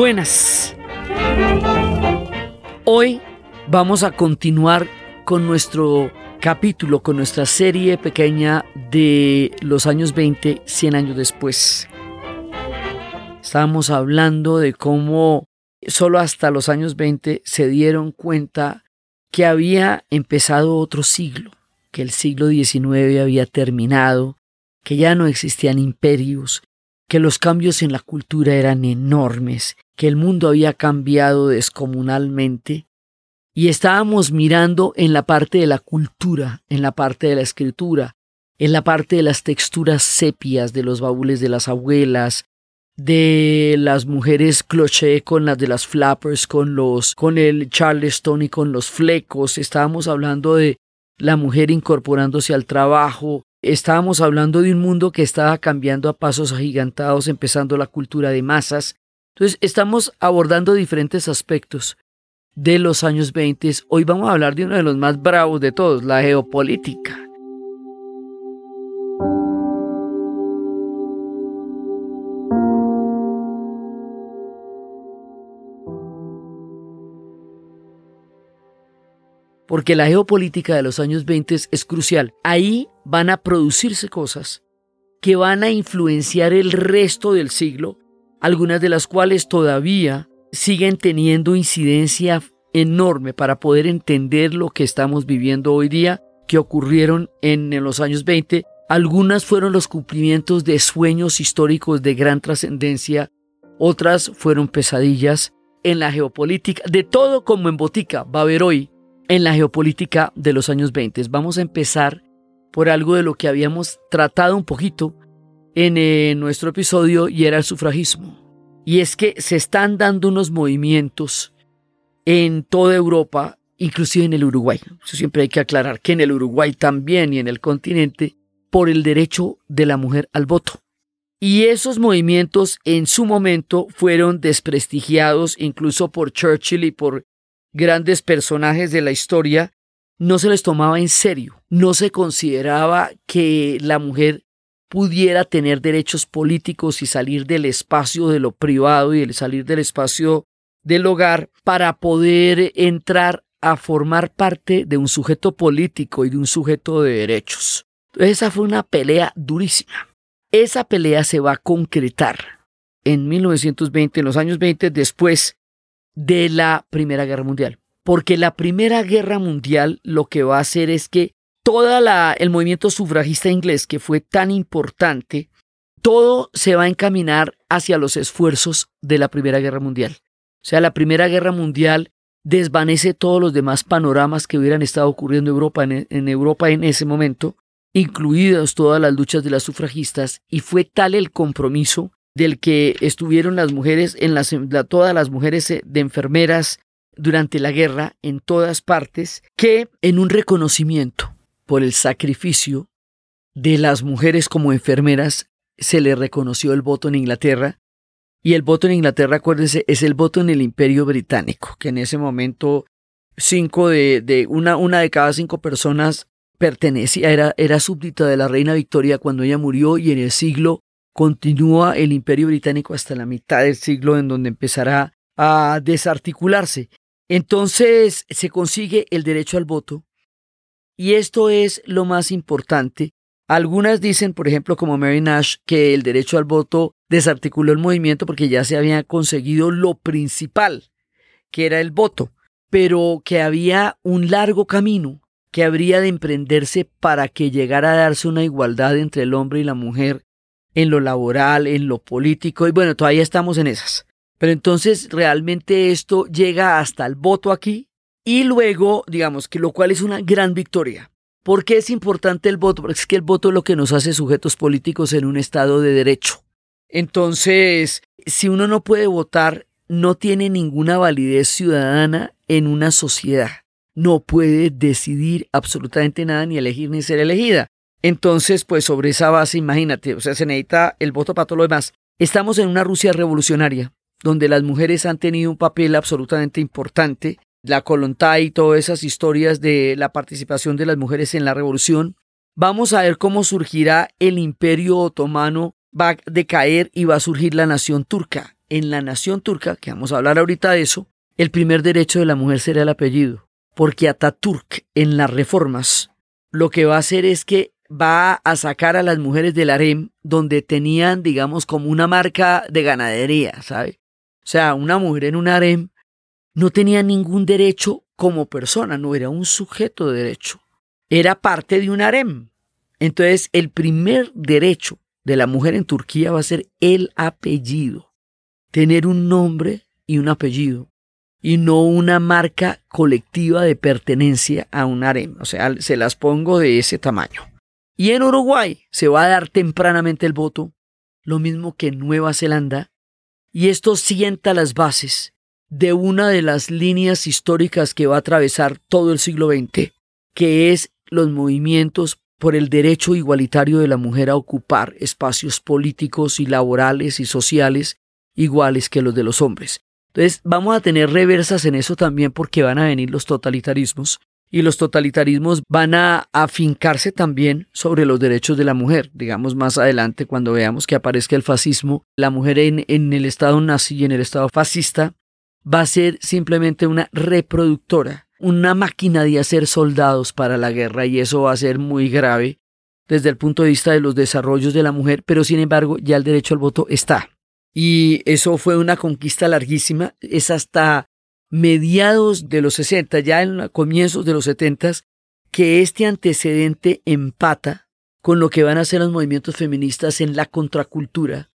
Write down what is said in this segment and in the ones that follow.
Buenas. Hoy vamos a continuar con nuestro capítulo, con nuestra serie pequeña de los años 20, 100 años después. Estábamos hablando de cómo solo hasta los años 20 se dieron cuenta que había empezado otro siglo, que el siglo XIX había terminado, que ya no existían imperios, que los cambios en la cultura eran enormes, que el mundo había cambiado descomunalmente, y estábamos mirando en la parte de la cultura, en la parte de la escritura, en la parte de las texturas sepias de los baúles de las abuelas, de las mujeres cloché con las de las flappers, con los, con el charleston y con los flecos. Estábamos hablando de la mujer incorporándose al trabajo. Estábamos hablando de un mundo que estaba cambiando a pasos agigantados, empezando la cultura de masas. Entonces, estamos abordando diferentes aspectos de los años 20. Hoy vamos a hablar de uno de los más bravos de todos, la geopolítica. Porque la geopolítica de los años 20 es crucial. Ahí van a producirse cosas que van a influenciar el resto del siglo, algunas de las cuales todavía siguen teniendo incidencia enorme para poder entender lo que estamos viviendo hoy día, que ocurrieron en, los años 20. Algunas fueron los cumplimientos de sueños históricos de gran trascendencia, otras fueron pesadillas en la geopolítica. De todo como en botica va a haber hoy en la geopolítica de los años 20. Vamos a empezar por algo de lo que habíamos tratado un poquito en eh, nuestro episodio y era el sufragismo. Y es que se están dando unos movimientos en toda Europa, inclusive en el Uruguay. Eso siempre hay que aclarar que en el Uruguay también y en el continente, por el derecho de la mujer al voto. Y esos movimientos en su momento fueron desprestigiados incluso por Churchill y por grandes personajes de la historia, no se les tomaba en serio, no se consideraba que la mujer pudiera tener derechos políticos y salir del espacio de lo privado y salir del espacio del hogar para poder entrar a formar parte de un sujeto político y de un sujeto de derechos. esa fue una pelea durísima. Esa pelea se va a concretar en 1920, en los años 20, después de la Primera Guerra Mundial. Porque la Primera Guerra Mundial lo que va a hacer es que todo el movimiento sufragista inglés, que fue tan importante, todo se va a encaminar hacia los esfuerzos de la Primera Guerra Mundial. O sea, la Primera Guerra Mundial desvanece todos los demás panoramas que hubieran estado ocurriendo en Europa en, en Europa en ese momento, incluidas todas las luchas de las sufragistas, y fue tal el compromiso del que estuvieron las mujeres, en las, todas las mujeres eh, de enfermeras durante la guerra en todas partes, que en un reconocimiento por el sacrificio de las mujeres como enfermeras se le reconoció el voto en Inglaterra. Y el voto en Inglaterra, acuérdense, es el voto en el Imperio Británico, que en ese momento cinco de, de una, una de cada cinco personas pertenecía, era, era súbdita de la reina Victoria cuando ella murió y en el siglo continúa el imperio británico hasta la mitad del siglo en donde empezará a desarticularse. Entonces se consigue el derecho al voto y esto es lo más importante. Algunas dicen, por ejemplo, como Mary Nash, que el derecho al voto desarticuló el movimiento porque ya se había conseguido lo principal, que era el voto, pero que había un largo camino que habría de emprenderse para que llegara a darse una igualdad entre el hombre y la mujer en lo laboral, en lo político, y bueno, todavía estamos en esas. Pero entonces realmente esto llega hasta el voto aquí y luego, digamos, que lo cual es una gran victoria. ¿Por qué es importante el voto? Porque es que el voto es lo que nos hace sujetos políticos en un Estado de derecho. Entonces, si uno no puede votar, no tiene ninguna validez ciudadana en una sociedad. No puede decidir absolutamente nada, ni elegir ni ser elegida. Entonces, pues sobre esa base, imagínate, o sea, se necesita el voto para todo lo demás. Estamos en una Rusia revolucionaria, donde las mujeres han tenido un papel absolutamente importante. La Kolontai y todas esas historias de la participación de las mujeres en la revolución. Vamos a ver cómo surgirá el imperio otomano, va a decaer y va a surgir la nación turca. en la nación turca, que vamos a hablar ahorita de eso, el primer derecho de la mujer será el apellido, porque Ataturk en las reformas lo que va a hacer es que va a sacar a las mujeres del harem donde tenían, digamos, como una marca de ganadería, ¿sabe? O sea, una mujer en un harem no tenía ningún derecho como persona, no era un sujeto de derecho, era parte de un harem. Entonces, el primer derecho de la mujer en Turquía va a ser el apellido, tener un nombre y un apellido, y no una marca colectiva de pertenencia a un harem. O sea, se las pongo de ese tamaño. Y en Uruguay se va a dar tempranamente el voto, lo mismo que en Nueva Zelanda, y esto sienta las bases de una de las líneas históricas que va a atravesar todo el siglo XX, que es los movimientos por el derecho igualitario de la mujer a ocupar espacios políticos y laborales y sociales iguales que los de los hombres. Entonces vamos a tener reversas en eso también porque van a venir los totalitarismos y los totalitarismos van a afincarse también sobre los derechos de la mujer. Digamos más adelante cuando veamos que aparezca el fascismo, la mujer en, el estado nazi y en el estado fascista va a ser simplemente una reproductora, una máquina de hacer soldados para la guerra y eso va a ser muy grave desde el punto de vista de los desarrollos de la mujer, pero sin embargo ya el derecho al voto está. Y eso fue una conquista larguísima, es hasta mediados de los 60, ya en comienzos de los 70, que este antecedente empata con lo que van a ser los movimientos feministas en la contracultura,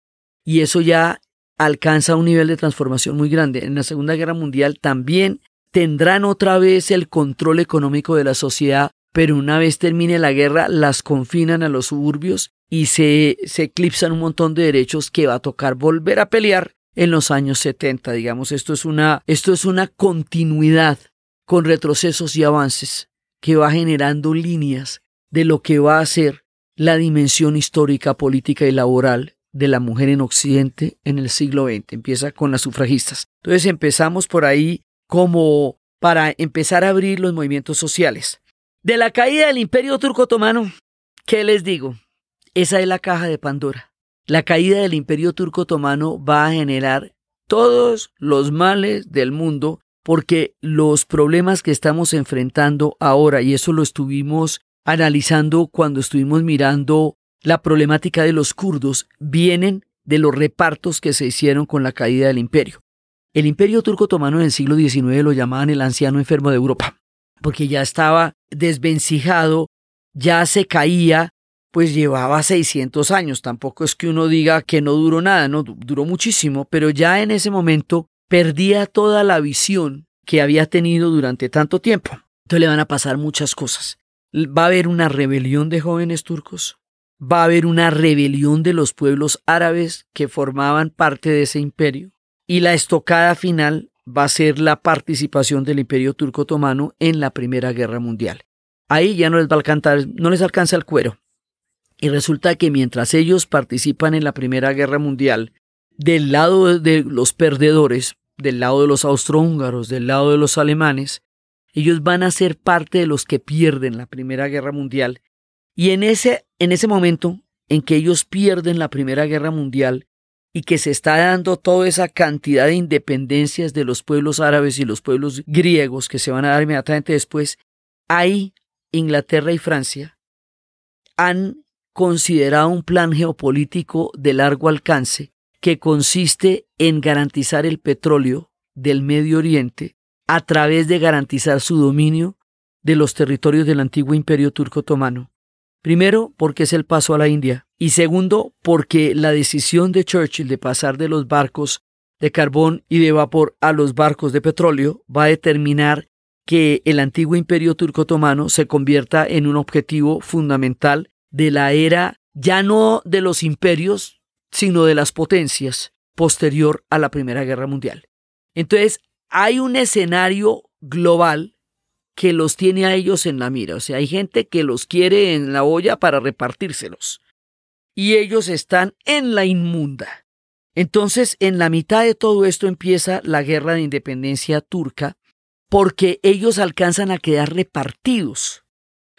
y eso ya alcanza un nivel de transformación muy grande. En la Segunda Guerra Mundial también tendrán otra vez el control económico de la sociedad, pero una vez termine la guerra las confinan a los suburbios y se, se eclipsan un montón de derechos que va a tocar volver a pelear en los años 70, digamos, esto es una, esto es una continuidad con retrocesos y avances que va generando líneas de lo que va a ser la dimensión histórica, política y laboral de la mujer en Occidente en el siglo XX. Empieza con las sufragistas. Entonces empezamos por ahí como para empezar a abrir los movimientos sociales. De la caída del imperio turco otomano, ¿qué les digo? Esa es la caja de Pandora. La caída del imperio turco otomano va a generar todos los males del mundo porque los problemas que estamos enfrentando ahora, y eso lo estuvimos analizando cuando estuvimos mirando la problemática de los kurdos, vienen de los repartos que se hicieron con la caída del imperio. El imperio turco otomano en el siglo XIX lo llamaban el anciano enfermo de Europa, porque ya estaba desvencijado, ya se caía, pues llevaba 600 años. Tampoco es que uno diga que no duró nada, no, duró muchísimo, pero ya en ese momento perdía toda la visión que había tenido durante tanto tiempo. Entonces le van a pasar muchas cosas. Va a haber una rebelión de jóvenes turcos, va a haber una rebelión de los pueblos árabes que formaban parte de ese imperio, y la estocada final va a ser la participación del imperio turco otomano en la Primera Guerra Mundial. Ahí ya no les va a alcanzar, no les alcanza el cuero. Y resulta que mientras ellos participan en la Primera Guerra Mundial, del lado de los perdedores, del lado de los austrohúngaros, del lado de los alemanes, ellos van a ser parte de los que pierden la Primera Guerra Mundial. Y en ese, en ese momento en que ellos pierden la Primera Guerra Mundial y que se está dando toda esa cantidad de independencias de los pueblos árabes y los pueblos griegos que se van a dar inmediatamente después, ahí Inglaterra y Francia han considerado un plan geopolítico de largo alcance que consiste en garantizar el petróleo del Medio Oriente a través de garantizar su dominio de los territorios del antiguo imperio turco otomano. Primero, porque es el paso a la India, y segundo, porque la decisión de Churchill de pasar de los barcos de carbón y de vapor a los barcos de petróleo va a determinar que el antiguo imperio turco otomano se convierta en un objetivo fundamental de la era ya no de los imperios, sino de las potencias posterior a la Primera Guerra Mundial. Entonces, hay un escenario global que los tiene a ellos en la mira. O sea, hay gente que los quiere en la olla para repartírselos. Y ellos están en la inmunda. Entonces, en la mitad de todo esto empieza la guerra de independencia turca, porque ellos alcanzan a quedar repartidos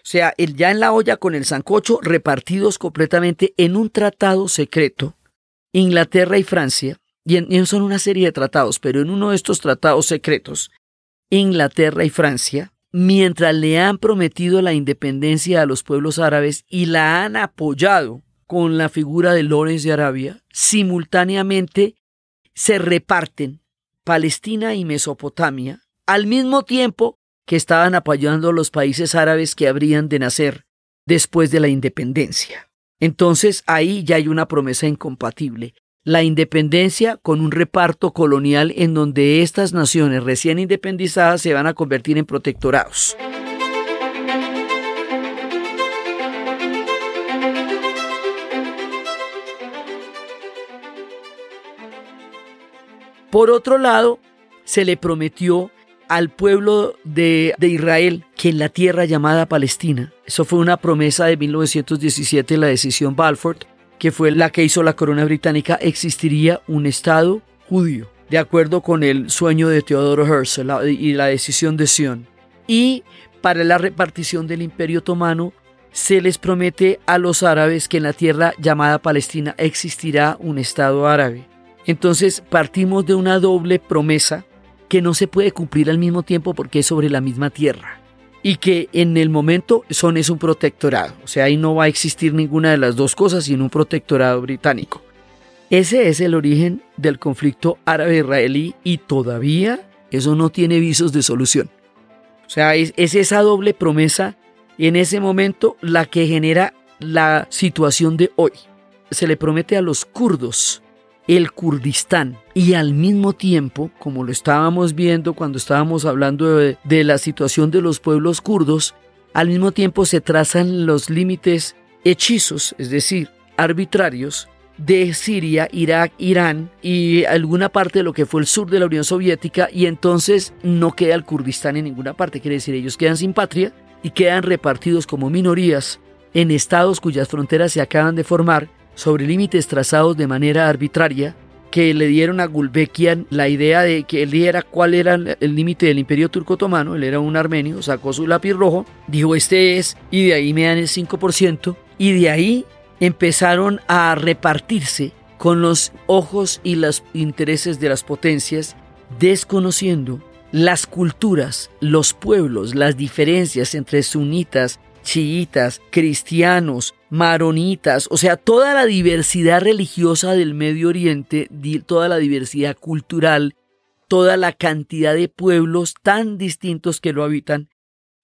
o sea, el ya en la olla con el sancocho repartidos completamente en un tratado secreto. Inglaterra y Francia y, en, son una serie de tratados, pero en uno de estos tratados secretos, Inglaterra y Francia, mientras le han prometido la independencia a los pueblos árabes y la han apoyado con la figura de Lorenz de Arabia, simultáneamente se reparten Palestina y Mesopotamia al mismo tiempo que estaban apoyando a los países árabes que habrían de nacer después de la independencia. Entonces ahí ya hay una promesa incompatible. La independencia con un reparto colonial en donde estas naciones recién independizadas se van a convertir en protectorados. Por otro lado, se le prometió al pueblo de, Israel que en la tierra llamada Palestina, eso fue una promesa de 1917, la decisión Balfour, que fue la que hizo la corona británica, existiría un Estado judío, de acuerdo con el sueño de Teodoro Herzl y la decisión de Sion. Y para la repartición del Imperio Otomano, se les promete a los árabes que en la tierra llamada Palestina existirá un Estado árabe. Entonces partimos de una doble promesa que no se puede cumplir al mismo tiempo porque es sobre la misma tierra y que en el momento son es un protectorado, o sea, ahí no va a existir ninguna de las dos cosas sino un protectorado británico. Ese es el origen del conflicto árabe-israelí y todavía eso no tiene visos de solución. O sea, es, es esa doble promesa en ese momento la que genera la situación de hoy. Se le promete a los kurdos el Kurdistán. Y al mismo tiempo, como lo estábamos viendo cuando estábamos hablando de, la situación de los pueblos kurdos, al mismo tiempo se trazan los límites hechizos, es decir, arbitrarios, de Siria, Irak, Irán y alguna parte de lo que fue el sur de la Unión Soviética y entonces no queda el Kurdistán en ninguna parte, quiere decir ellos quedan sin patria y quedan repartidos como minorías en estados cuyas fronteras se acaban de formar sobre límites trazados de manera arbitraria que le dieron a Gulbekian la idea de que él dijera cuál era el límite del imperio turco otomano, él era un armenio, sacó su lápiz rojo, dijo este es, y de ahí me dan el 5%, y de ahí empezaron a repartirse con los ojos y los intereses de las potencias, desconociendo las culturas, los pueblos, las diferencias entre sunitas, chiitas, cristianos, maronitas, o sea, toda la diversidad religiosa del Medio Oriente, toda la diversidad cultural, toda la cantidad de pueblos tan distintos que lo habitan,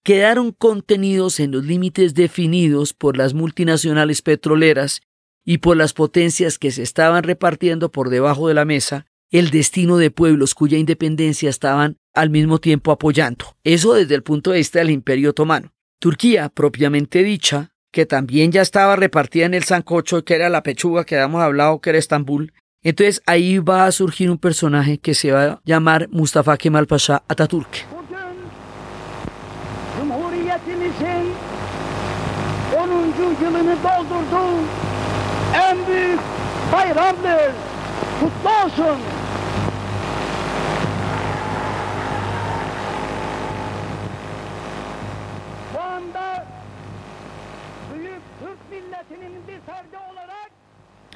quedaron contenidos en los límites definidos por las multinacionales petroleras y por las potencias que se estaban repartiendo por debajo de la mesa el destino de pueblos cuya independencia estaban al mismo tiempo apoyando. Eso desde el punto de vista del Imperio Otomano. Turquía, propiamente dicha, que también ya estaba repartida en el sancocho, que era la pechuga que habíamos hablado, que era Estambul. Entonces ahí va a surgir un personaje que se va a llamar Mustafa Kemal Pasha Atatürk.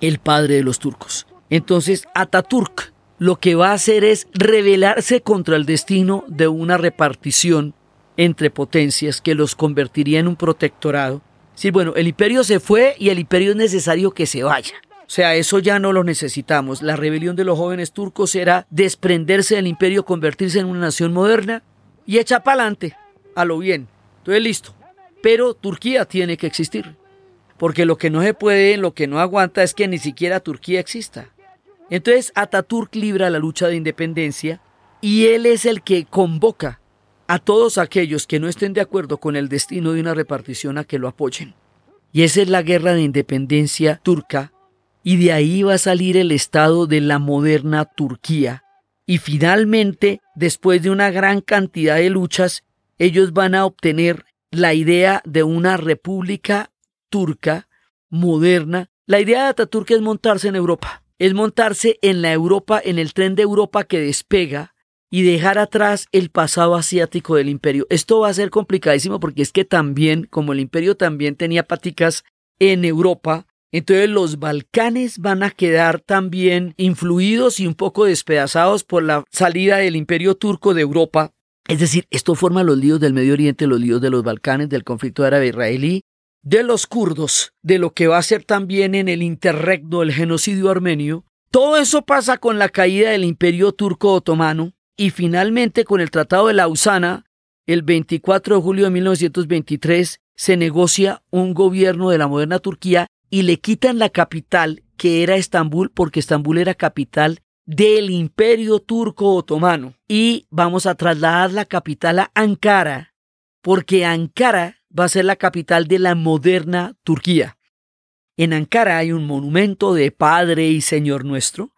El padre de los turcos. Entonces Ataturk lo que va a hacer es rebelarse contra el destino de una repartición entre potencias que los convertiría en un protectorado. Sí, bueno, el imperio se fue y el imperio es necesario que se vaya. O sea, eso ya no lo necesitamos. La rebelión de los jóvenes turcos era desprenderse del imperio, convertirse en una nación moderna y echar para adelante, a lo bien. Entonces, listo. Pero Turquía tiene que existir porque lo que no se puede, lo que no aguanta es que ni siquiera Turquía exista. Entonces Ataturk libra la lucha de independencia y él es el que convoca a todos aquellos que no estén de acuerdo con el destino de una repartición a que lo apoyen. Y esa es la guerra de independencia turca y de ahí va a salir el estado de la moderna Turquía. Y finalmente, después de una gran cantidad de luchas, ellos van a obtener la idea de una república turca, moderna. La idea de Ataturk es montarse en Europa, es montarse en la Europa, en el tren de Europa que despega y dejar atrás el pasado asiático del imperio. Esto va a ser complicadísimo porque es que también, como el imperio también tenía paticas en Europa, Entonces los Balcanes van a quedar también influidos y un poco despedazados por la salida del imperio turco de Europa. Es decir, esto forma los líos del Medio Oriente, los líos de los Balcanes, del conflicto árabe-israelí, de los kurdos, de lo que va a ser también en el interregno el genocidio armenio. Todo eso pasa con la caída del imperio turco otomano y finalmente con el Tratado de Lausana, el 24 de julio de 1923, se negocia un gobierno de la moderna Turquía y le quitan la capital, que era Estambul, porque Estambul era capital del imperio turco otomano. Y vamos a trasladar la capital a Ankara, porque Ankara va a ser la capital de la moderna Turquía. En Ankara hay un monumento de Padre y Señor nuestro,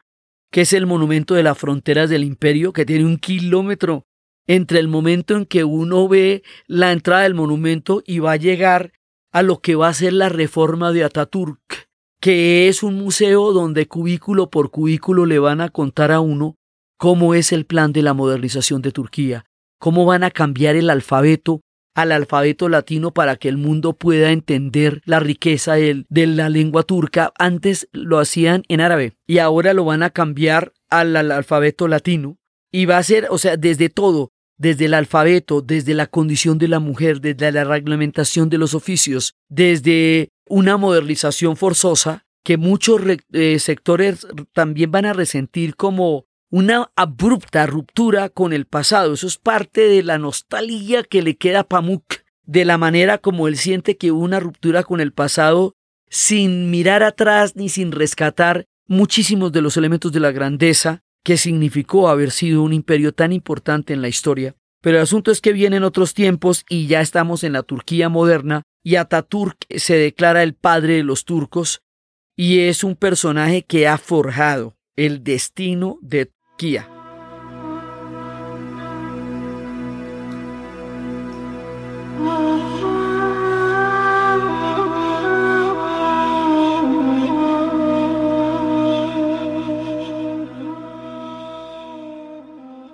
que es el monumento de las fronteras del imperio, que tiene un kilómetro entre el momento en que uno ve la entrada del monumento y va a llegar a lo que va a ser la reforma de Ataturk, que es un museo donde cubículo por cubículo le van a contar a uno cómo es el plan de la modernización de Turquía, cómo van a cambiar el alfabeto al alfabeto latino para que el mundo pueda entender la riqueza de, la lengua turca. Antes lo hacían en árabe y ahora lo van a cambiar al, al alfabeto latino. Y va a ser, o sea, desde todo, desde el alfabeto, desde la condición de la mujer, desde la reglamentación de los oficios, desde una modernización forzosa que muchos eh, sectores también van a resentir como una abrupta ruptura con el pasado. Eso es parte de la nostalgia que le queda a Pamuk, de la manera como él siente que hubo una ruptura con el pasado sin mirar atrás ni sin rescatar muchísimos de los elementos de la grandeza que significó haber sido un imperio tan importante en la historia. Pero el asunto es que vienen otros tiempos y ya estamos en la Turquía moderna y Ataturk se declara el padre de los turcos y es un personaje que ha forjado el destino de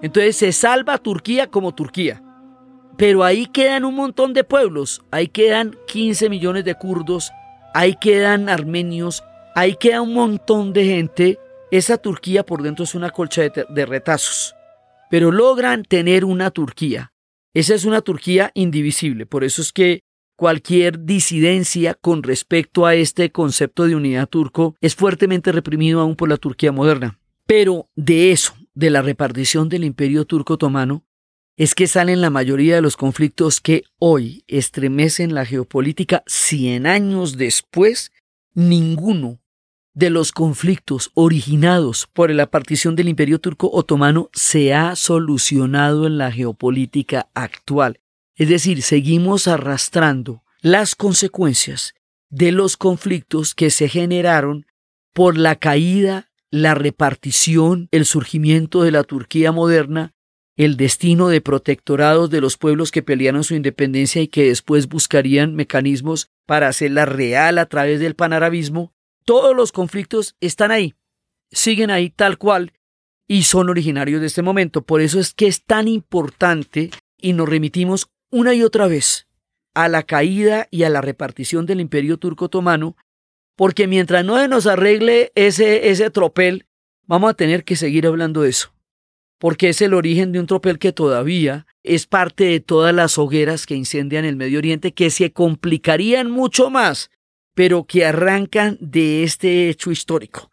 Entonces se salva Turquía como Turquía. Pero ahí quedan un montón de pueblos. Ahí quedan 15 millones de kurdos. Ahí quedan armenios. Ahí queda un montón de gente esa Turquía por dentro es una colcha de, retazos, pero logran tener una Turquía. Esa es una Turquía indivisible, por eso es que cualquier disidencia con respecto a este concepto de unidad turco es fuertemente reprimido aún por la Turquía moderna. Pero de eso, de la repartición del imperio turco otomano, es que salen la mayoría de los conflictos que hoy estremecen la geopolítica 100 años después, ninguno de los conflictos originados por la partición del Imperio Turco Otomano se ha solucionado en la geopolítica actual. Es decir, seguimos arrastrando las consecuencias de los conflictos que se generaron por la caída, la repartición, el surgimiento de la Turquía moderna, el destino de protectorados de los pueblos que pelearon su independencia y que después buscarían mecanismos para hacerla real a través del panarabismo, todos los conflictos están ahí, siguen ahí tal cual y son originarios de este momento. Por eso es que es tan importante y nos remitimos una y otra vez a la caída y a la repartición del imperio turco otomano, porque mientras no nos arregle ese, ese tropel, vamos a tener que seguir hablando de eso, porque es el origen de un tropel que todavía es parte de todas las hogueras que incendian el Medio Oriente, que se complicarían mucho más pero que arrancan de este hecho histórico.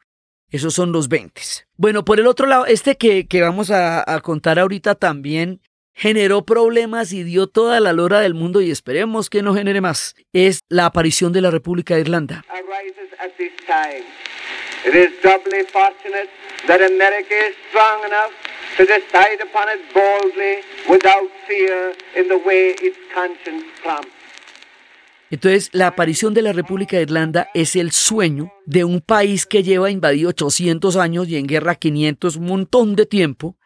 Esos son los 20. Bueno, por el otro lado, este que, que vamos a, a, contar ahorita también generó problemas y dio toda la lora del mundo y esperemos que no genere más. Es la aparición de la República de Irlanda. Entonces, la aparición de la República de Irlanda es el sueño de un país que lleva invadido 800 años y en guerra 500, un montón de tiempo,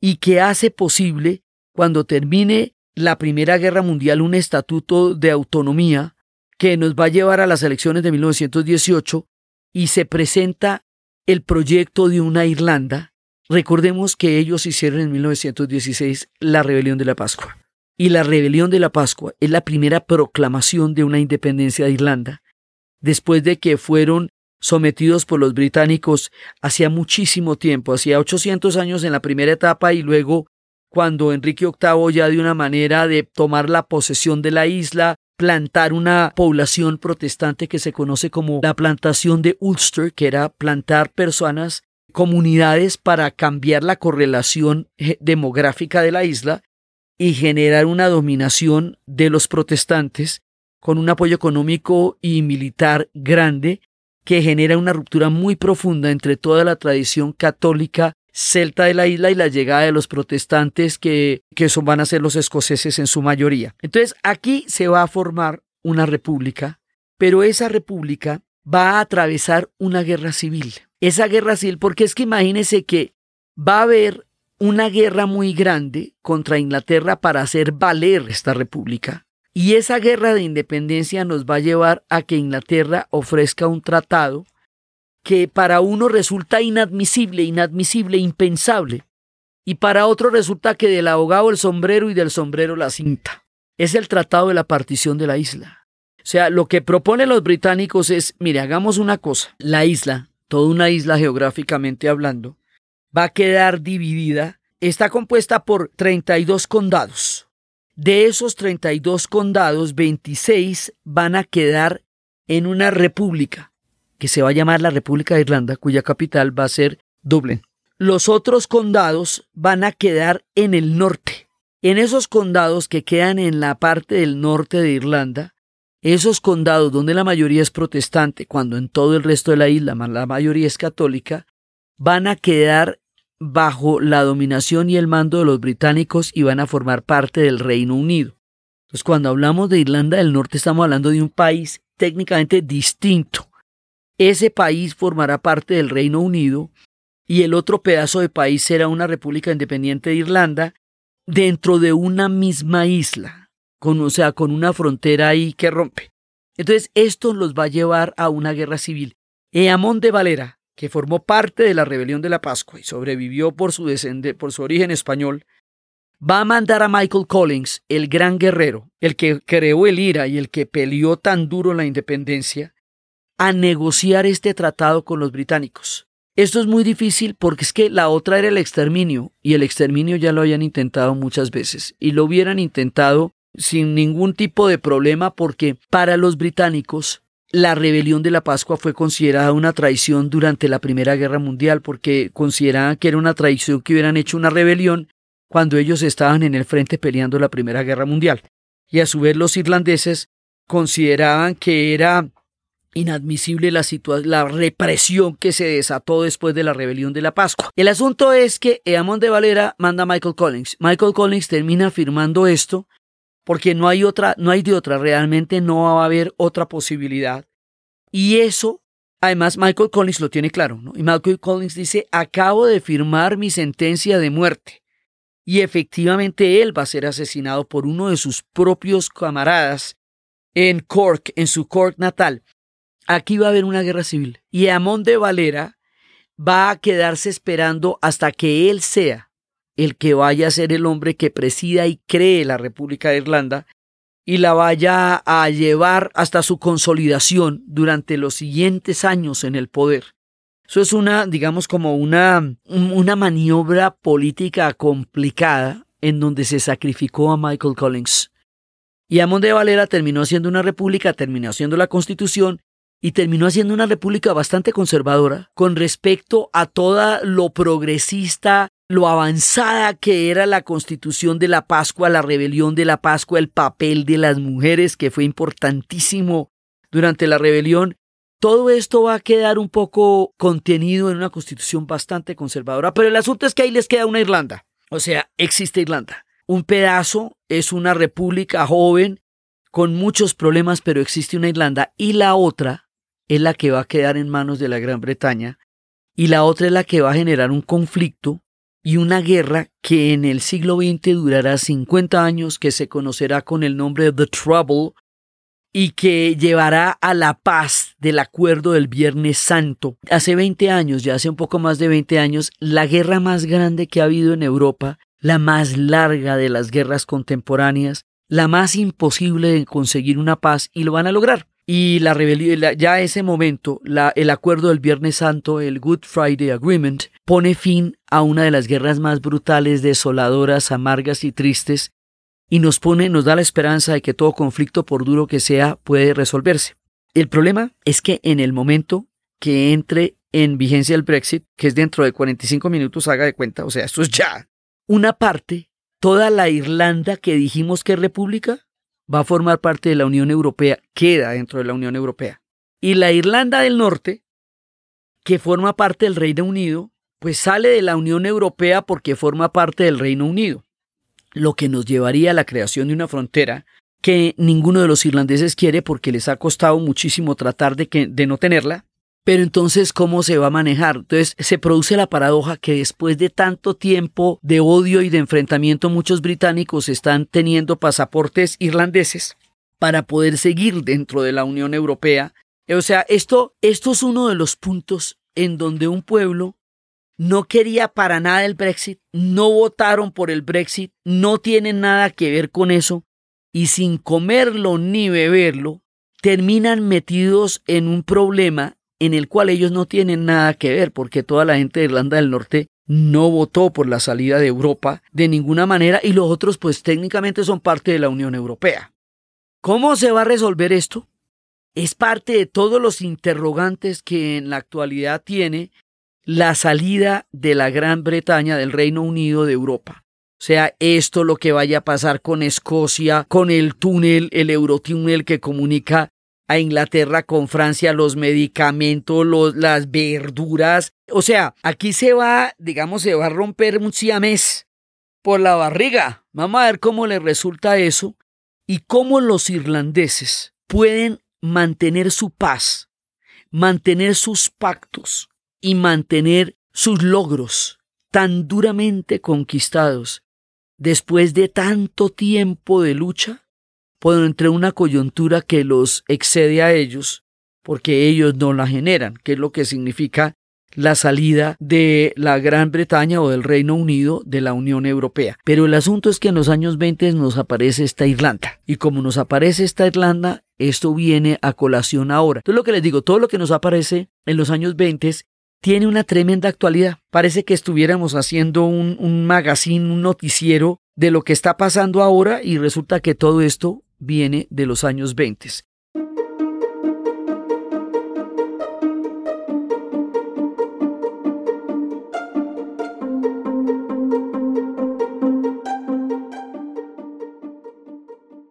y que hace posible, cuando termine la Primera Guerra Mundial, un estatuto de autonomía que nos va a llevar a las elecciones de 1918 y se presenta el proyecto de una Irlanda. Recordemos que ellos hicieron en 1916 la rebelión de la Pascua y la rebelión de la Pascua es la primera proclamación de una independencia de Irlanda. después de que fueron sometidos por los británicos hacía muchísimo tiempo, hacía 800 años en la primera etapa y luego cuando Enrique VIII ya de una manera de tomar la posesión de la isla, plantar una población protestante que se conoce como la plantación de Ulster, que era plantar personas, comunidades para cambiar la correlación demográfica de la isla y generar una dominación de los protestantes con un apoyo económico y militar grande que genera una ruptura muy profunda entre toda la tradición católica celta de la isla y la llegada de los protestantes que, que son, van a ser los escoceses en su mayoría. Entonces aquí se va a formar una república, pero esa república va a atravesar una guerra civil. Esa guerra civil, porque es que imagínense que va a haber una guerra muy grande contra Inglaterra para hacer valer esta república. Y esa guerra de independencia nos va a llevar a que Inglaterra ofrezca un tratado que para uno resulta inadmisible, inadmisible, impensable, y para otro resulta que del abogado el sombrero y del sombrero la cinta. Es el tratado de la partición de la isla. O sea, lo que proponen los británicos es, mire, hagamos una cosa, la isla, toda una isla geográficamente hablando, va a quedar dividida, está compuesta por 32 condados. De esos 32 condados, 26 van a quedar en una república que se va a llamar la República de Irlanda, cuya capital va a ser Dublín. Los otros condados van a quedar en el norte. En esos condados que quedan en la parte del norte de Irlanda, esos condados donde la mayoría es protestante, cuando en todo el resto de la isla la mayoría es católica, van a quedar bajo la dominación y el mando de los británicos y van a formar parte del Reino Unido. Entonces, cuando hablamos de Irlanda del Norte, estamos hablando de un país técnicamente distinto ese país formará parte del Reino Unido y el otro pedazo de país será una república independiente de Irlanda dentro de una misma isla, con, o sea, con una frontera ahí que rompe. Entonces, esto los va a llevar a una guerra civil. Eamón de Valera, que formó parte de la rebelión de la Pascua y sobrevivió por su, por su origen español, va a mandar a Michael Collins, el gran guerrero, el que creó el IRA y el que peleó tan duro la independencia, a negociar este tratado con los británicos. Esto es muy difícil porque es que la otra era el exterminio y el exterminio ya lo habían intentado muchas veces y lo hubieran intentado sin ningún tipo de problema porque para los británicos la rebelión de la Pascua fue considerada una traición durante la Primera Guerra Mundial porque consideraban que era una traición que hubieran hecho una rebelión cuando ellos estaban en el frente peleando la Primera Guerra Mundial. Y a su vez los irlandeses consideraban que era inadmisible la, la represión que se desató después de la rebelión de la Pascua. El asunto es que Eamon de Valera manda a Michael Collins. Michael Collins termina firmando esto porque no hay otra, no hay de otra, realmente no va a haber otra posibilidad. Y eso, además, Michael Collins lo tiene claro, ¿no? Y Michael Collins dice, acabo de firmar mi sentencia de muerte. Y efectivamente él va a ser asesinado por uno de sus propios camaradas en Cork, en su Cork natal aquí va a haber una guerra civil. Y Amón de Valera va a quedarse esperando hasta que él sea el que vaya a ser el hombre que presida y cree la República de Irlanda y la vaya a llevar hasta su consolidación durante los siguientes años en el poder. Eso es una, digamos, como una, una maniobra política complicada en donde se sacrificó a Michael Collins. Y Amón de Valera terminó siendo una república, terminó siendo la constitución y terminó siendo una república bastante conservadora con respecto a todo lo progresista, lo avanzada que era la constitución de la Pascua, la rebelión de la Pascua, el papel de las mujeres que fue importantísimo durante la rebelión. Todo esto va a quedar un poco contenido en una constitución bastante conservadora, pero el asunto es que ahí les queda una Irlanda. O sea, existe Irlanda. Un pedazo es una república joven con muchos problemas, pero existe una Irlanda. Y la otra es la que va a quedar en manos de la Gran Bretaña y la otra es la que va a generar un conflicto y una guerra que en el siglo XX durará 50 años, que se conocerá con el nombre de The Trouble y que llevará a la paz del acuerdo del Viernes Santo. Hace 20 años, ya hace un poco más de 20 años, la guerra más grande que ha habido en Europa, la más larga de las guerras contemporáneas, la más imposible de conseguir una paz y lo van a lograr. Y la rebelión, ya ese momento, la, el acuerdo del Viernes Santo, el Good Friday Agreement, pone fin a una de las guerras más brutales, desoladoras, amargas y tristes, y nos pone, nos da la esperanza de que todo conflicto, por duro que sea, puede resolverse. El problema es que en el momento que entre en vigencia el Brexit, que es dentro de 45 minutos, haga de cuenta, o sea, esto es ya, una parte, toda la Irlanda que dijimos que es república, va a formar parte de la Unión Europea, queda dentro de la Unión Europea. Y la Irlanda del Norte, que forma parte del Reino Unido, pues sale de la Unión Europea porque forma parte del Reino Unido, lo que nos llevaría a la creación de una frontera que ninguno de los irlandeses quiere porque les ha costado muchísimo tratar de, que, de no tenerla, pero entonces, ¿cómo se va a manejar? Entonces, se produce la paradoja que después de tanto tiempo de odio y de enfrentamiento, muchos británicos están teniendo pasaportes irlandeses para poder seguir dentro de la Unión Europea. O sea, esto, esto es uno de los puntos en donde un pueblo no quería para nada el Brexit, no votaron por el Brexit, no tienen nada que ver con eso, y sin comerlo ni beberlo, terminan metidos en un problema en el cual ellos no tienen nada que ver, porque toda la gente de Irlanda del Norte no votó por la salida de Europa de ninguna manera y los otros pues técnicamente son parte de la Unión Europea. ¿Cómo se va a resolver esto? Es parte de todos los interrogantes que en la actualidad tiene la salida de la Gran Bretaña del Reino Unido de Europa. O sea, esto lo que vaya a pasar con Escocia, con el túnel, el Eurotúnel que comunica a Inglaterra con Francia los medicamentos, los, las verduras. O sea, aquí se va, digamos, se va a romper un siamés por la barriga. Vamos a ver cómo le resulta eso y cómo los irlandeses pueden mantener su paz, mantener sus pactos y mantener sus logros tan duramente conquistados después de tanto tiempo de lucha pueden entre una coyuntura que los excede a ellos, porque ellos no la generan, que es lo que significa la salida de la Gran Bretaña o del Reino Unido de la Unión Europea. Pero el asunto es que en los años 20 nos aparece esta Irlanda. Y como nos aparece esta Irlanda, esto viene a colación ahora. Entonces lo que les digo, todo lo que nos aparece en los años 20 tiene una tremenda actualidad. Parece que estuviéramos haciendo un, un magazine, un noticiero de lo que está pasando ahora y resulta que todo esto viene de los años 20.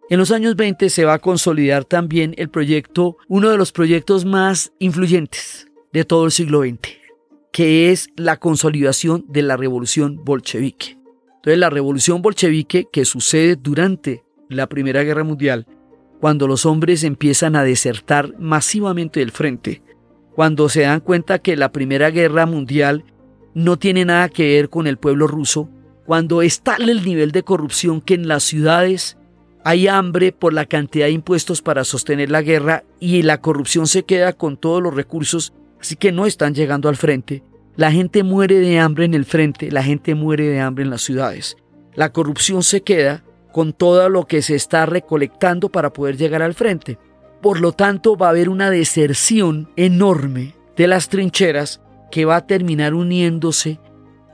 En los años 20 se va a consolidar también el proyecto, uno de los proyectos más influyentes de todo el siglo XX, que es la consolidación de la revolución bolchevique. Entonces la revolución bolchevique que sucede durante la Primera Guerra Mundial, cuando los hombres empiezan a desertar masivamente del frente, cuando se dan cuenta que la Primera Guerra Mundial no tiene nada que ver con el pueblo ruso, cuando está el nivel de corrupción que en las ciudades hay hambre por la cantidad de impuestos para sostener la guerra y la corrupción se queda con todos los recursos, así que no están llegando al frente. La gente muere de hambre en el frente, la gente muere de hambre en las ciudades. La corrupción se queda con todo lo que se está recolectando para poder llegar al frente. Por lo tanto, va a haber una deserción enorme de las trincheras que va a terminar uniéndose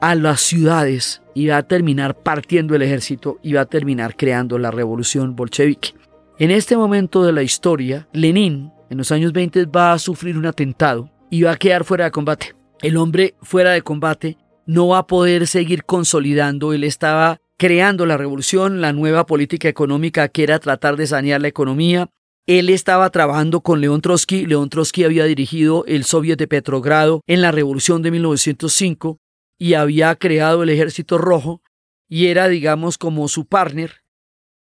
a las ciudades y va a terminar partiendo el ejército y va a terminar creando la revolución bolchevique. En este momento de la historia, Lenin, en los años 20, va a sufrir un atentado y va a quedar fuera de combate. El hombre fuera de combate no va a poder seguir consolidando, él estaba creando la revolución, la nueva política económica que era tratar de sanear la economía. Él estaba trabajando con León Trotsky. León Trotsky había dirigido el Soviet de Petrogrado en la revolución de 1905 y había creado el Ejército Rojo y era, digamos, como su partner.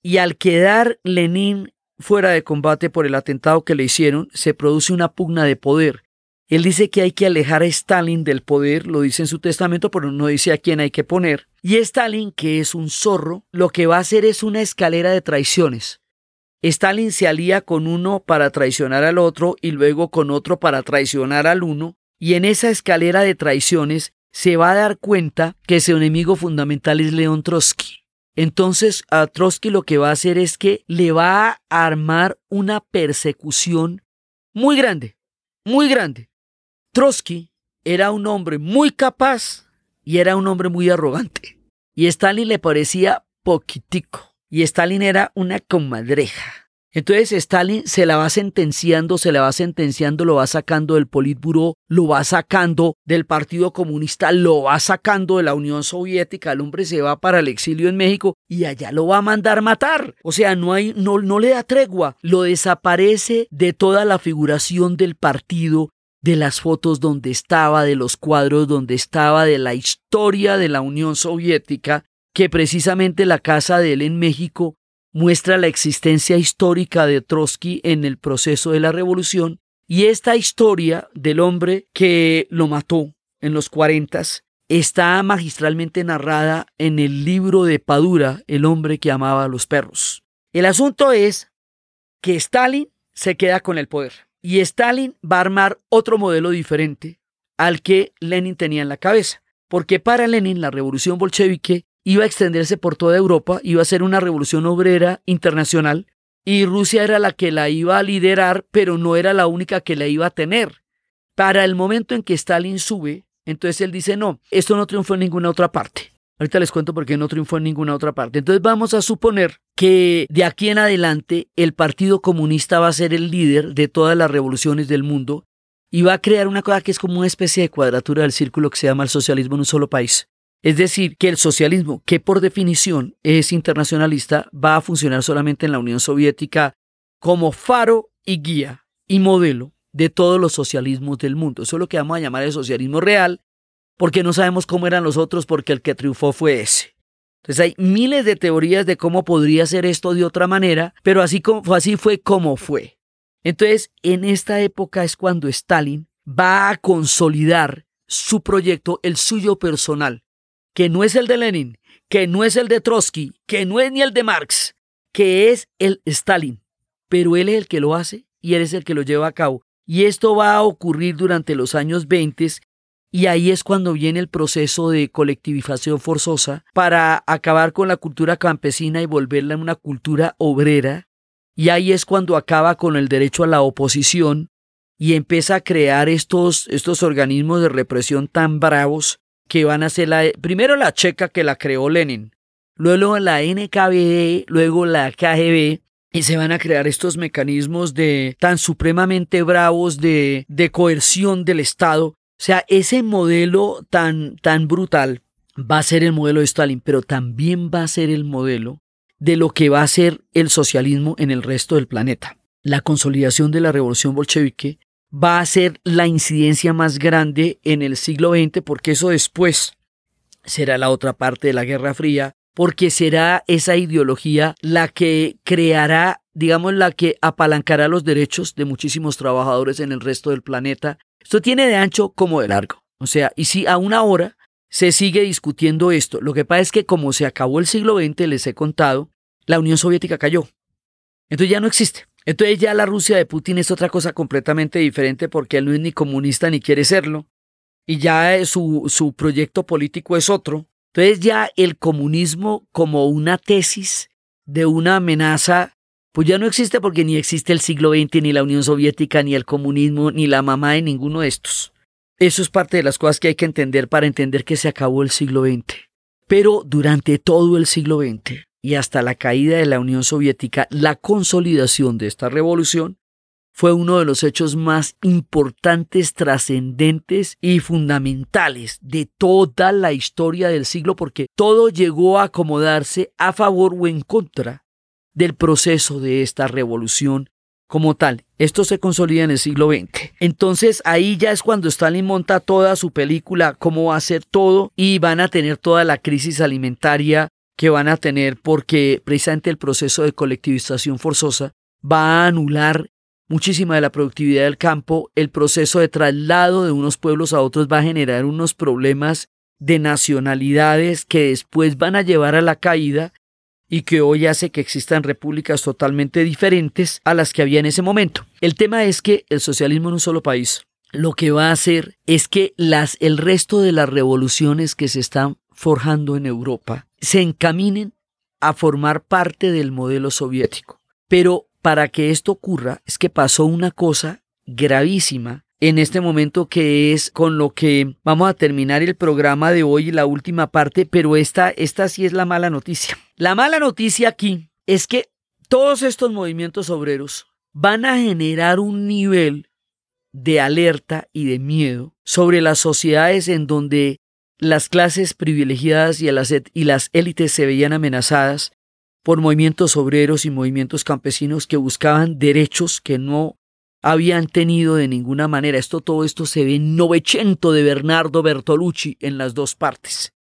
Y al quedar Lenin fuera de combate por el atentado que le hicieron, se produce una pugna de poder él dice que hay que alejar a Stalin del poder, lo dice en su testamento, pero no dice a quién hay que poner. Y Stalin, que es un zorro, lo que va a hacer es una escalera de traiciones. Stalin se alía con uno para traicionar al otro y luego con otro para traicionar al uno, y en esa escalera de traiciones se va a dar cuenta que su enemigo fundamental es León Trotsky. Entonces a Trotsky lo que va a hacer es que le va a armar una persecución muy grande, muy grande. Trotsky era un hombre muy capaz y era un hombre muy arrogante. Y Stalin le parecía poquitico. Y Stalin era una comadreja. Entonces Stalin se la va sentenciando, se la va sentenciando, lo va sacando del Politburo, lo va sacando del Partido Comunista, lo va sacando de la Unión Soviética, el hombre se va para el exilio en México y allá lo va a mandar matar. O sea, no hay no no le da tregua, lo desaparece de toda la figuración del partido, de las fotos donde estaba, de los cuadros donde estaba, de la historia de la Unión Soviética, que precisamente la casa de él en México muestra la existencia histórica de Trotsky en el proceso de la revolución y esta historia del hombre que lo mató en los 40 está magistralmente narrada en el libro de Padura, El hombre que amaba a los perros. El asunto es que Stalin se queda con el poder y Stalin va a armar otro modelo diferente al que Lenin tenía en la cabeza, porque para Lenin la revolución bolchevique iba a extenderse por toda Europa, iba a ser una revolución obrera internacional y Rusia era la que la iba a liderar, pero no era la única que la iba a tener. Para el momento en que Stalin sube, entonces él dice, no, esto no triunfó en ninguna otra parte. Ahorita les cuento por qué no triunfó en ninguna otra parte. Entonces vamos a suponer que de aquí en adelante el Partido Comunista va a ser el líder de todas las revoluciones del mundo y va a crear una cosa que es como una especie de cuadratura del círculo que se llama el socialismo en un solo país. Es decir, que el socialismo, que por definición es internacionalista, va a funcionar solamente en la Unión Soviética como faro y guía y modelo de todos los socialismos del mundo. Eso es lo que vamos a llamar el socialismo real, porque no sabemos cómo eran los otros, porque el que triunfó fue ese. Entonces hay miles de teorías de cómo podría ser esto de otra manera, pero así, así fue como fue. Entonces, en esta época es cuando Stalin va a consolidar su proyecto, el suyo personal, que no es el de Lenin, que no es el de Trotsky, que no es ni el de Marx, que es el Stalin. Pero él es el que lo hace y él es el que lo lleva a cabo. Y esto va a ocurrir durante los años 20 y ahí es cuando viene el proceso de colectivización forzosa para acabar con la cultura campesina y volverla en una cultura obrera. Y ahí es cuando acaba con el derecho a la oposición y empieza a crear estos, estos organismos de represión tan bravos que van a ser la, primero la checa que la creó Lenin, luego la NKVD, luego la KGB, y se van a crear estos mecanismos de tan supremamente bravos de, de coerción del Estado. O sea, ese modelo tan, tan brutal va a ser el modelo de Stalin, pero también va a ser el modelo de lo que va a ser el socialismo en el resto del planeta. La consolidación de la revolución bolchevique va a ser la incidencia más grande en el siglo XX, porque eso después será la otra parte de la Guerra Fría, porque será esa ideología la que creará, digamos, la que apalancará los derechos de muchísimos trabajadores en el resto del planeta. Esto tiene de ancho como de largo. O sea, y si aún ahora se sigue discutiendo esto, lo que pasa es que como se acabó el siglo XX, les he contado, la Unión Soviética cayó. Entonces ya no existe. Entonces ya la Rusia de Putin es otra cosa completamente diferente porque él no es ni comunista ni quiere serlo. Y ya su, su proyecto político es otro. Entonces ya el comunismo como una tesis de una amenaza, pues ya no existe porque ni existe el siglo XX, ni la Unión Soviética, ni el comunismo, ni la mamá de ninguno de estos. Eso es parte de las cosas que hay que entender para entender que se acabó el siglo XX. Pero durante todo el siglo XX, y hasta la caída de la Unión Soviética, la consolidación de esta revolución fue uno de los hechos más importantes, trascendentes y fundamentales de toda la historia del siglo, porque todo llegó a acomodarse a favor o en contra del proceso de esta revolución como tal. Esto se consolida en el siglo XX. Entonces ahí ya es cuando Stalin monta toda su película, cómo va a ser todo, y van a tener toda la crisis alimentaria que van a tener porque precisamente el proceso de colectivización forzosa va a anular muchísima de la productividad del campo, el proceso de traslado de unos pueblos a otros va a generar unos problemas de nacionalidades que después van a llevar a la caída y que hoy hace que existan repúblicas totalmente diferentes a las que había en ese momento. El tema es que el socialismo en un solo país lo que va a hacer es que el resto de las revoluciones que se están forjando en Europa se encaminen a formar parte del modelo soviético. Pero para que esto ocurra es que pasó una cosa gravísima en este momento que es con lo que vamos a terminar el programa de hoy, la última parte, pero esta, esta sí es la mala noticia. La mala noticia aquí es que todos estos movimientos obreros van a generar un nivel de alerta y de miedo sobre las sociedades en donde las clases privilegiadas y las, y las élites se veían amenazadas por movimientos obreros y movimientos campesinos que buscaban derechos que no habían tenido de ninguna manera. Esto, todo esto se ve en Novecento de Bernardo Bertolucci en las dos partes.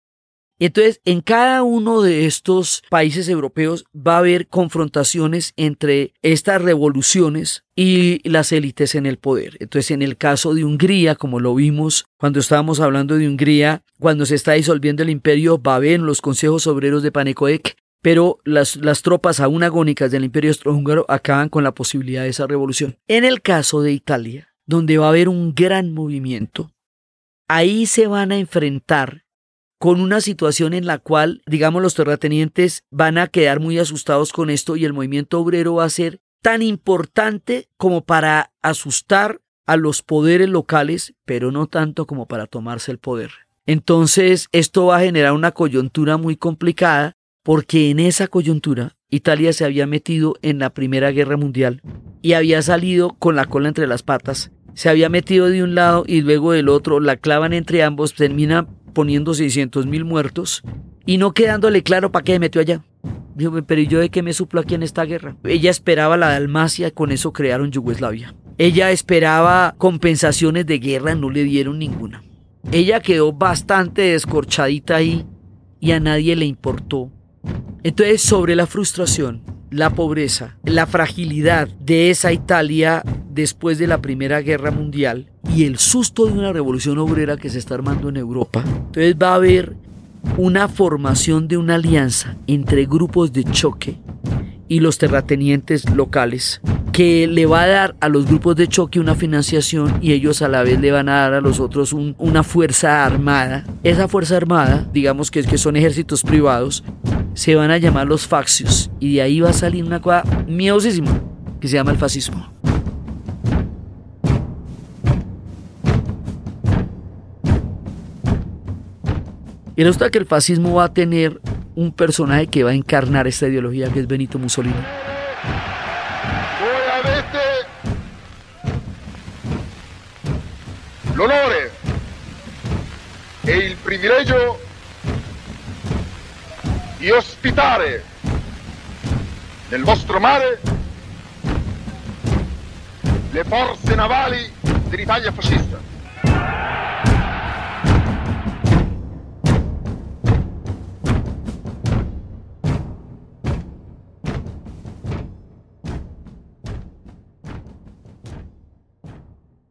Entonces, en cada uno de estos países europeos va a haber confrontaciones entre estas revoluciones y las élites en el poder. Entonces, en el caso de Hungría, como lo vimos cuando estábamos hablando de Hungría, cuando se está disolviendo el imperio, va a haber los consejos obreros de Panecoec, pero las, las tropas aún agónicas del imperio austrohúngaro acaban con la posibilidad de esa revolución. En el caso de Italia, donde va a haber un gran movimiento, ahí se van a enfrentar con una situación en la cual, digamos, los terratenientes van a quedar muy asustados con esto y el movimiento obrero va a ser tan importante como para asustar a los poderes locales, pero no tanto como para tomarse el poder. Entonces, esto va a generar una coyuntura muy complicada, porque en esa coyuntura Italia se había metido en la Primera Guerra Mundial y había salido con la cola entre las patas. Se había metido de un lado y luego del otro, la clavan entre ambos, termina poniendo 600 mil muertos y no quedándole claro para qué se metió allá. Dijo, pero yo de qué me suplo aquí en esta guerra? Ella esperaba la Dalmacia, con eso crearon Yugoslavia. Ella esperaba compensaciones de guerra, no le dieron ninguna. Ella quedó bastante descorchadita ahí y a nadie le importó. Entonces, sobre la frustración, la pobreza, la fragilidad de esa Italia después de la Primera Guerra Mundial y el susto de una revolución obrera que se está armando en Europa. Entonces va a haber una formación de una alianza entre grupos de choque y los terratenientes locales que le va a dar a los grupos de choque una financiación y ellos a la vez le van a dar a los otros una fuerza armada. Esa fuerza armada, digamos que, que son ejércitos privados, se van a llamar los faxios y de ahí va a salir una cosa miedosísima que se llama el fascismo. Y resulta que el fascismo va a tener un personaje que va a encarnar esta ideología que es Benito Mussolini. L'onore e il privilegio di ospitare nel vostro mare le forze navali dell'Italia fascista.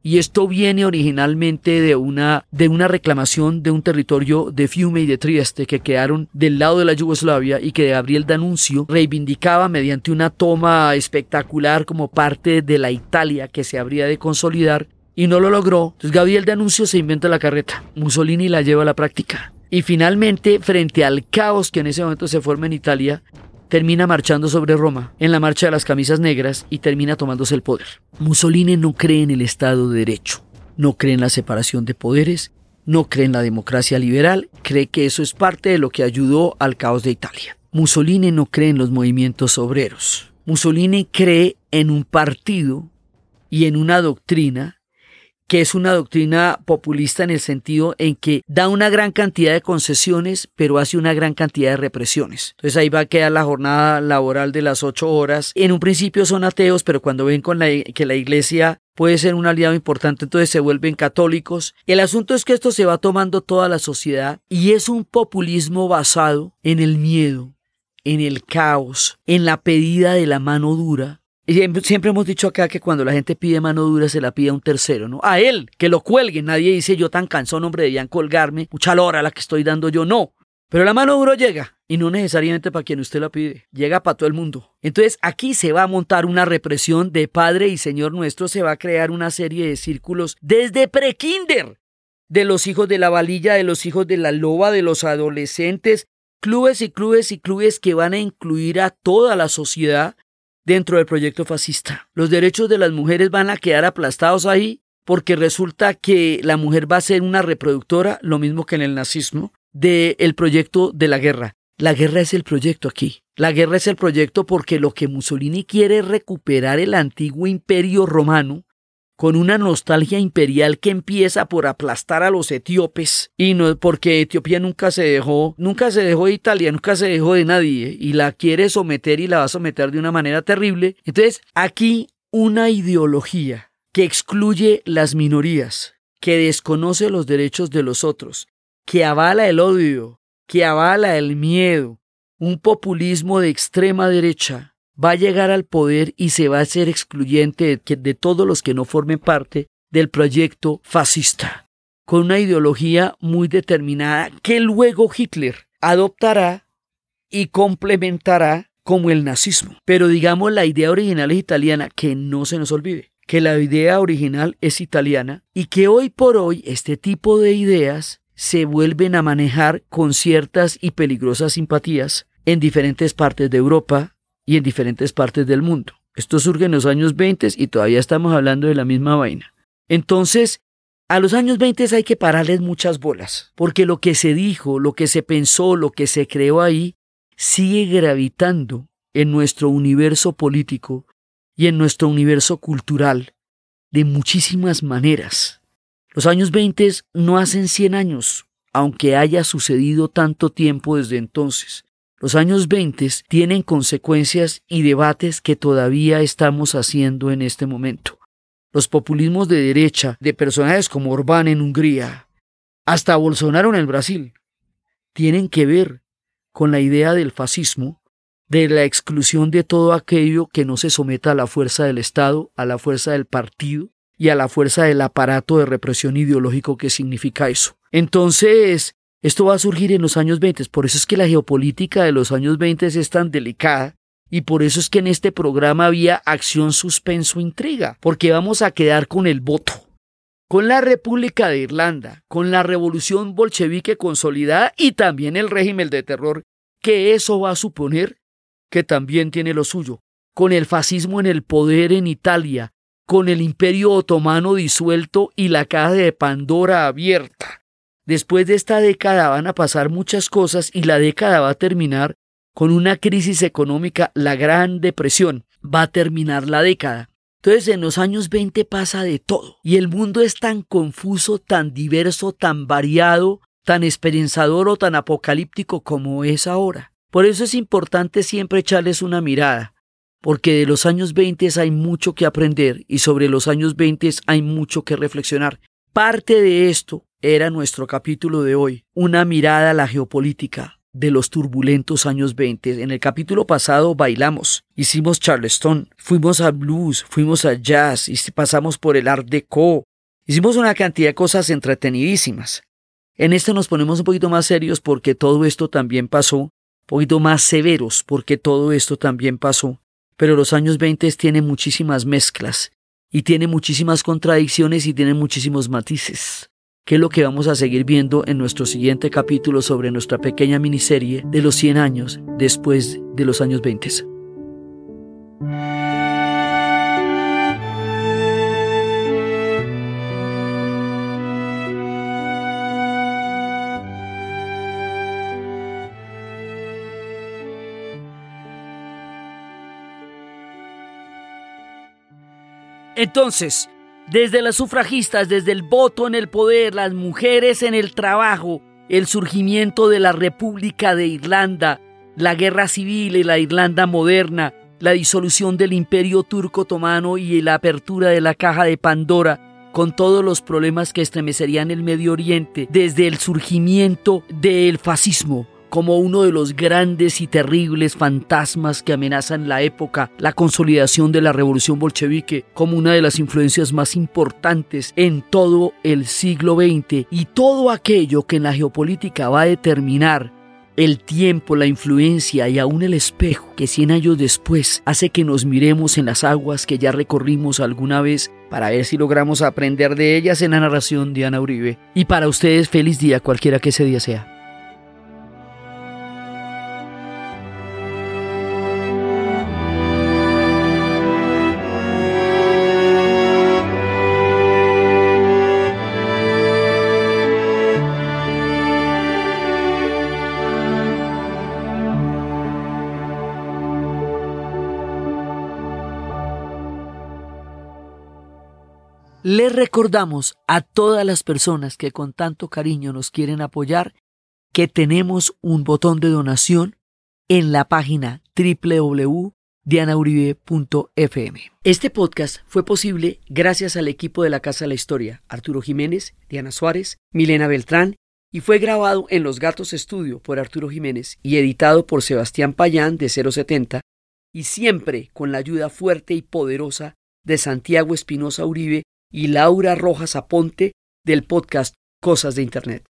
Y esto viene originalmente de una, de una reclamación de un territorio de Fiume y de Trieste que quedaron del lado de la Yugoslavia y que Gabriel D'Annunzio reivindicaba mediante una toma espectacular como parte de la Italia que se habría de consolidar y no lo logró. Entonces Gabriel D'Annunzio se inventa la carreta. Mussolini la lleva a la práctica. Y finalmente, frente al caos que en ese momento se forma en Italia, termina marchando sobre Roma en la marcha de las camisas negras y termina tomándose el poder. Mussolini no cree en el Estado de Derecho, no cree en la separación de poderes, no cree en la democracia liberal, cree que eso es parte de lo que ayudó al caos de Italia. Mussolini no cree en los movimientos obreros. Mussolini cree en un partido y en una doctrina que es una doctrina populista en el sentido en que da una gran cantidad de concesiones, pero hace una gran cantidad de represiones. Entonces ahí va a quedar la jornada laboral de las ocho horas. En un principio son ateos, pero cuando ven con que la iglesia puede ser un aliado importante, entonces se vuelven católicos. El asunto es que esto se va tomando toda la sociedad y es un populismo basado en el miedo, en el caos, en la pedida de la mano dura, Siempre hemos dicho acá que cuando la gente pide mano dura se la pide a un tercero, ¿no? A él, que lo cuelgue. Nadie dice yo tan cansón, hombre, debían colgarme. Mucha lora la que estoy dando yo, no. Pero la mano dura llega, y no necesariamente para quien usted la pide, llega para todo el mundo. Entonces aquí se va a montar una represión de Padre y Señor nuestro, se va a crear una serie de círculos desde prekinder, de los hijos de la valilla, de los hijos de la loba, de los adolescentes, clubes y clubes y clubes que van a incluir a toda la sociedad dentro del proyecto fascista. Los derechos de las mujeres van a quedar aplastados ahí porque resulta que la mujer va a ser una reproductora, lo mismo que en el nazismo, del proyecto de la guerra. La guerra es el proyecto aquí. La guerra es el proyecto porque lo que Mussolini quiere es recuperar el antiguo imperio romano con una nostalgia imperial que empieza por aplastar a los etíopes y no porque Etiopía nunca se dejó, nunca se dejó de Italia, nunca se dejó de nadie y la quiere someter y la va a someter de una manera terrible. Entonces, aquí una ideología que excluye las minorías, que desconoce los derechos de los otros, que avala el odio, que avala el miedo, un populismo de extrema derecha va a llegar al poder y se va a hacer excluyente de, de todos los que no formen parte del proyecto fascista, con una ideología muy determinada que luego Hitler adoptará y complementará como el nazismo. Pero digamos la idea original es italiana, que no se nos olvide que la idea original es italiana y que hoy por hoy este tipo de ideas se vuelven a manejar con ciertas y peligrosas simpatías en diferentes partes de Europa y en diferentes partes del mundo. Esto surge en los años 20 y todavía estamos hablando de la misma vaina. Entonces, a los años 20 hay que pararles muchas bolas, porque lo que se dijo, lo que se pensó, lo que se creó ahí, sigue gravitando en nuestro universo político y en nuestro universo cultural de muchísimas maneras. Los años 20 no hacen 100 años, aunque haya sucedido tanto tiempo desde entonces. Los años 20 tienen consecuencias y debates que todavía estamos haciendo en este momento. Los populismos de derecha de personajes como Orbán en Hungría, hasta Bolsonaro en el Brasil, tienen que ver con la idea del fascismo, de la exclusión de todo aquello que no se someta a la fuerza del Estado, a la fuerza del partido y a la fuerza del aparato de represión ideológico que significa eso. Entonces, esto va a surgir en los años 20, por eso es que la geopolítica de los años 20 es tan delicada y por eso es que en este programa había acción, suspenso, intriga, porque vamos a quedar con el voto. Con la República de Irlanda, con la revolución bolchevique consolidada y también el régimen de terror, que eso va a suponer que también tiene lo suyo, con el fascismo en el poder en Italia, con el imperio otomano disuelto y la caja de Pandora abierta, Después de esta década van a pasar muchas cosas y la década va a terminar con una crisis económica, la Gran Depresión. Va a terminar la década. Entonces en los años 20 pasa de todo y el mundo es tan confuso, tan diverso, tan variado, tan esperanzador o tan apocalíptico como es ahora. Por eso es importante siempre echarles una mirada, porque de los años 20 hay mucho que aprender y sobre los años 20 hay mucho que reflexionar. Parte de esto era nuestro capítulo de hoy, una mirada a la geopolítica de los turbulentos años 20. En el capítulo pasado bailamos, hicimos charleston, fuimos a blues, fuimos a jazz, y pasamos por el art deco, hicimos una cantidad de cosas entretenidísimas. En este nos ponemos un poquito más serios porque todo esto también pasó, un poquito más severos porque todo esto también pasó. Pero los años 20 tienen muchísimas mezclas y tiene muchísimas contradicciones y tiene muchísimos matices que es lo que vamos a seguir viendo en nuestro siguiente capítulo sobre nuestra pequeña miniserie de los 100 años después de los años 20. Entonces, desde las sufragistas, desde el voto en el poder, las mujeres en el trabajo, el surgimiento de la República de Irlanda, la guerra civil y la Irlanda moderna, la disolución del imperio turco otomano y la apertura de la caja de Pandora, con todos los problemas que estremecerían el Medio Oriente, desde el surgimiento del fascismo, como uno de los grandes y terribles fantasmas que amenazan la época, la consolidación de la revolución bolchevique como una de las influencias más importantes en todo el siglo XX y todo aquello que en la geopolítica va a determinar el tiempo, la influencia y aún el espejo que cien años después hace que nos miremos en las aguas que ya recorrimos alguna vez para ver si logramos aprender de ellas en la narración de Ana Uribe. Y para ustedes feliz día cualquiera que ese día sea. Les recordamos a todas las personas que con tanto cariño nos quieren apoyar que tenemos un botón de donación en la página www.dianauribe.fm. Este podcast fue posible gracias al equipo de la Casa de la Historia, Arturo Jiménez, Diana Suárez, Milena Beltrán, y fue grabado en Los Gatos Estudio por Arturo Jiménez y editado por Sebastián Payán de 070, y siempre con la ayuda fuerte y poderosa de Santiago Espinosa Uribe y Laura Rojas Aponte del podcast Cosas de Internet.